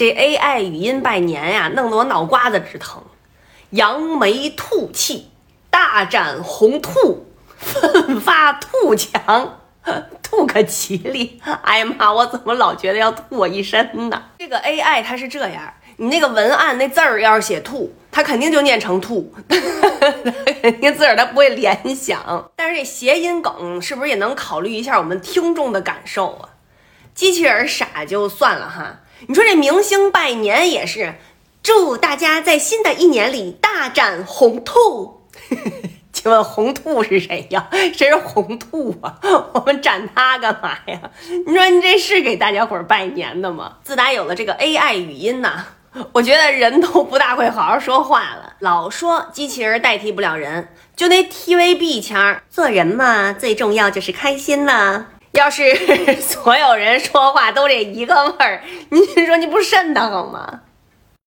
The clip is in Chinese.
这 AI 语音拜年呀，弄得我脑瓜子直疼。扬眉吐气，大展宏兔，奋发图强，吐个吉利。哎呀妈，我怎么老觉得要吐我一身呢？这个 AI 它是这样，你那个文案那字儿要是写吐，它肯定就念成兔，肯定字儿它不会联想。但是这谐音梗是不是也能考虑一下我们听众的感受啊？机器人傻就算了哈，你说这明星拜年也是。祝大家在新的一年里大展宏兔。请问红兔是谁呀？谁是红兔啊？我们展它干嘛呀？你说你这是给大家伙儿拜年的吗？自打有了这个 AI 语音呐，我觉得人都不大会好好说话了。老说机器人代替不了人，就那 TVB 腔做人嘛，最重要就是开心呐。要是 所有人说话都这一个味儿，你说你不瘆得慌吗？